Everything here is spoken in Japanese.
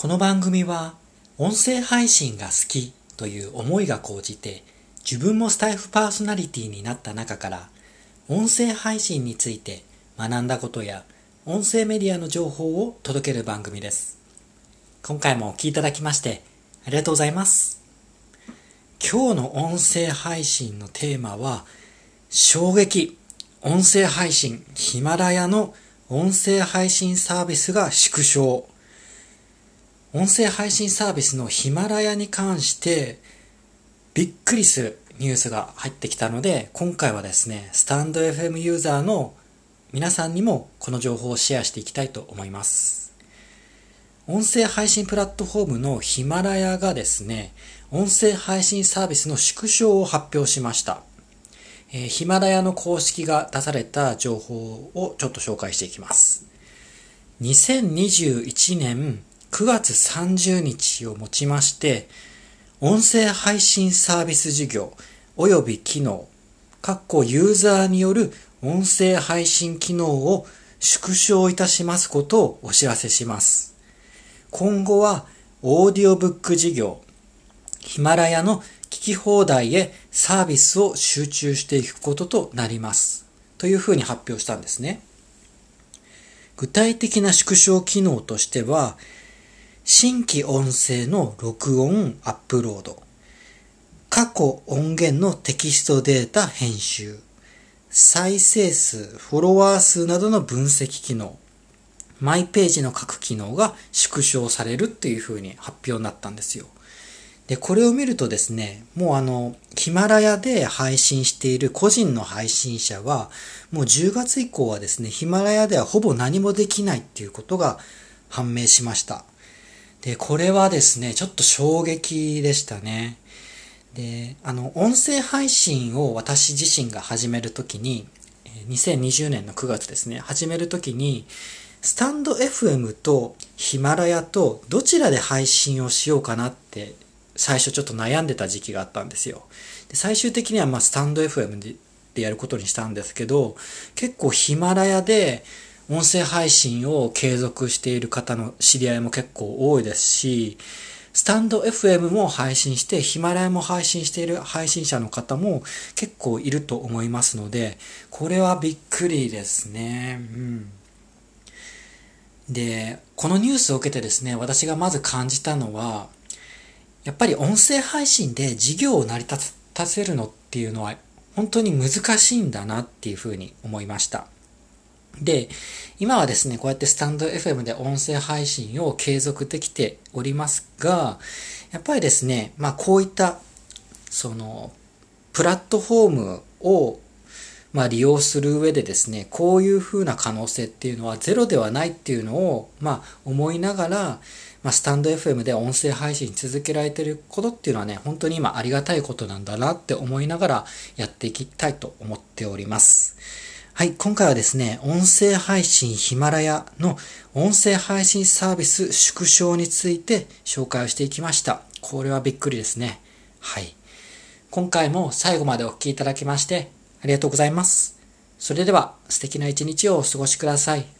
この番組は音声配信が好きという思いが高じて自分もスタイフパーソナリティになった中から音声配信について学んだことや音声メディアの情報を届ける番組です。今回もお聴きいただきましてありがとうございます。今日の音声配信のテーマは衝撃。音声配信。ヒマラヤの音声配信サービスが縮小。音声配信サービスのヒマラヤに関してびっくりするニュースが入ってきたので今回はですねスタンド FM ユーザーの皆さんにもこの情報をシェアしていきたいと思います音声配信プラットフォームのヒマラヤがですね音声配信サービスの縮小を発表しましたえ、ヒマラヤの公式が出された情報をちょっと紹介していきます。2021年9月30日をもちまして、音声配信サービス事業及び機能、括弧ユーザーによる音声配信機能を縮小いたしますことをお知らせします。今後はオーディオブック事業、ヒマラヤの聞き放題へサービスを集中していくこととなります。というふうに発表したんですね。具体的な縮小機能としては、新規音声の録音、アップロード、過去音源のテキストデータ編集、再生数、フォロワー数などの分析機能、マイページの各機能が縮小されるっていう風に発表になったんですよ。で、これを見るとですね、もうあの、ヒマラヤで配信している個人の配信者は、もう10月以降はですね、ヒマラヤではほぼ何もできないっていうことが判明しました。で、これはですね、ちょっと衝撃でしたね。で、あの、音声配信を私自身が始めるときに、2020年の9月ですね、始めるときに、スタンド FM とヒマラヤとどちらで配信をしようかなって最初ちょっと悩んでた時期があったんですよ。で最終的にはまあスタンド FM ででやることにしたんですけど、結構ヒマラヤで音声配信を継続している方の知り合いも結構多いですし、スタンド FM も配信して、ヒマラヤも配信している配信者の方も結構いると思いますので、これはびっくりですね。うん。で、このニュースを受けてですね、私がまず感じたのは、やっぱり音声配信で事業を成り立たせるのっていうのは本当に難しいんだなっていうふうに思いました。で、今はですね、こうやってスタンド FM で音声配信を継続できておりますが、やっぱりですね、まあこういった、その、プラットフォームを、まあ、利用する上でですね、こういうふうな可能性っていうのはゼロではないっていうのを、まあ思いながら、まあ、スタンド FM で音声配信続けられてることっていうのはね、本当に今ありがたいことなんだなって思いながらやっていきたいと思っております。はい、今回はですね、音声配信ヒマラヤの音声配信サービス縮小について紹介をしていきました。これはびっくりですね。はい。今回も最後までお聴きいただきましてありがとうございます。それでは素敵な一日をお過ごしください。